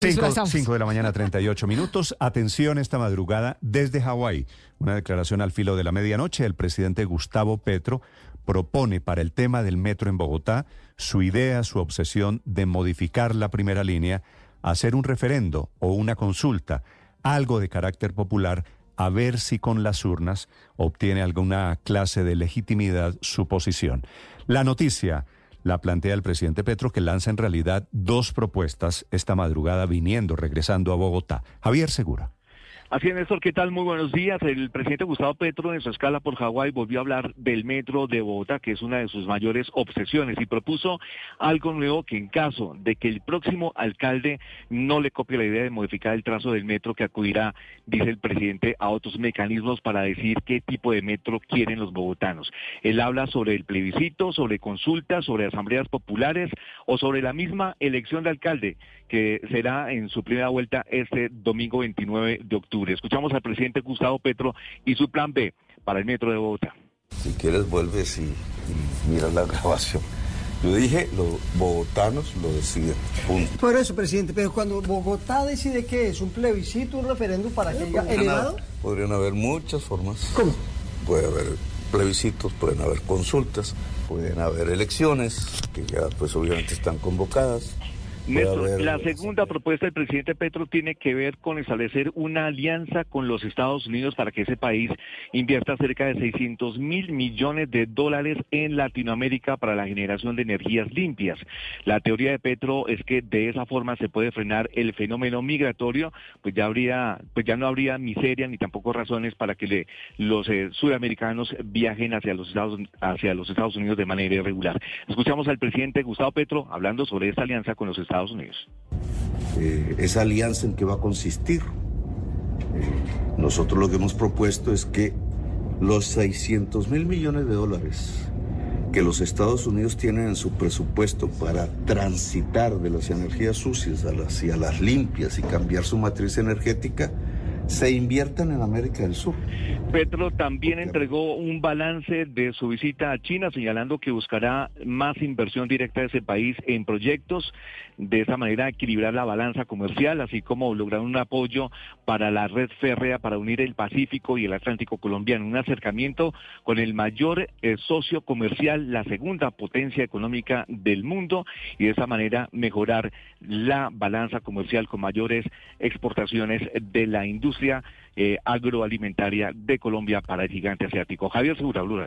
5 de la mañana, 38 minutos. Atención esta madrugada desde Hawái. Una declaración al filo de la medianoche. El presidente Gustavo Petro propone para el tema del metro en Bogotá su idea, su obsesión de modificar la primera línea, hacer un referendo o una consulta, algo de carácter popular, a ver si con las urnas obtiene alguna clase de legitimidad su posición. La noticia la plantea el presidente Petro, que lanza en realidad dos propuestas esta madrugada viniendo, regresando a Bogotá. Javier Segura. Así es, Néstor, ¿qué tal? Muy buenos días. El presidente Gustavo Petro en su escala por Hawái volvió a hablar del metro de Bogotá, que es una de sus mayores obsesiones, y propuso algo nuevo que en caso de que el próximo alcalde no le copie la idea de modificar el trazo del metro, que acudirá, dice el presidente, a otros mecanismos para decir qué tipo de metro quieren los bogotanos. Él habla sobre el plebiscito, sobre consultas, sobre asambleas populares o sobre la misma elección de alcalde, que será en su primera vuelta este domingo 29 de octubre. Escuchamos al presidente Gustavo Petro y su plan B para el metro de Bogotá. Si quieres vuelves y, y miras la grabación. Yo dije, los bogotanos lo deciden. Por eso, presidente, pero cuando Bogotá decide que es un plebiscito, un referéndum para que haya elevado. Podrían haber muchas formas. ¿Cómo? Puede haber plebiscitos, pueden haber consultas, pueden haber elecciones, que ya pues obviamente están convocadas. Néstor, la segunda propuesta del presidente Petro tiene que ver con establecer una alianza con los Estados Unidos para que ese país invierta cerca de 600 mil millones de dólares en Latinoamérica para la generación de energías limpias. La teoría de Petro es que de esa forma se puede frenar el fenómeno migratorio, pues ya habría, pues ya no habría miseria ni tampoco razones para que los eh, sudamericanos viajen hacia los Estados hacia los Estados Unidos de manera irregular. Escuchamos al presidente Gustavo Petro hablando sobre esta alianza con los Estados Unidos. Eh, esa alianza en qué va a consistir. Eh, nosotros lo que hemos propuesto es que los 600 mil millones de dólares que los Estados Unidos tienen en su presupuesto para transitar de las energías sucias a las, a las limpias y cambiar su matriz energética, se inviertan en América del Sur. Petro también entregó un balance de su visita a China, señalando que buscará más inversión directa de ese país en proyectos, de esa manera equilibrar la balanza comercial, así como lograr un apoyo para la red férrea para unir el Pacífico y el Atlántico colombiano, un acercamiento con el mayor eh, socio comercial, la segunda potencia económica del mundo, y de esa manera mejorar la balanza comercial con mayores exportaciones de la eh, agroalimentaria de Colombia para el gigante asiático. Javier Segura, Blue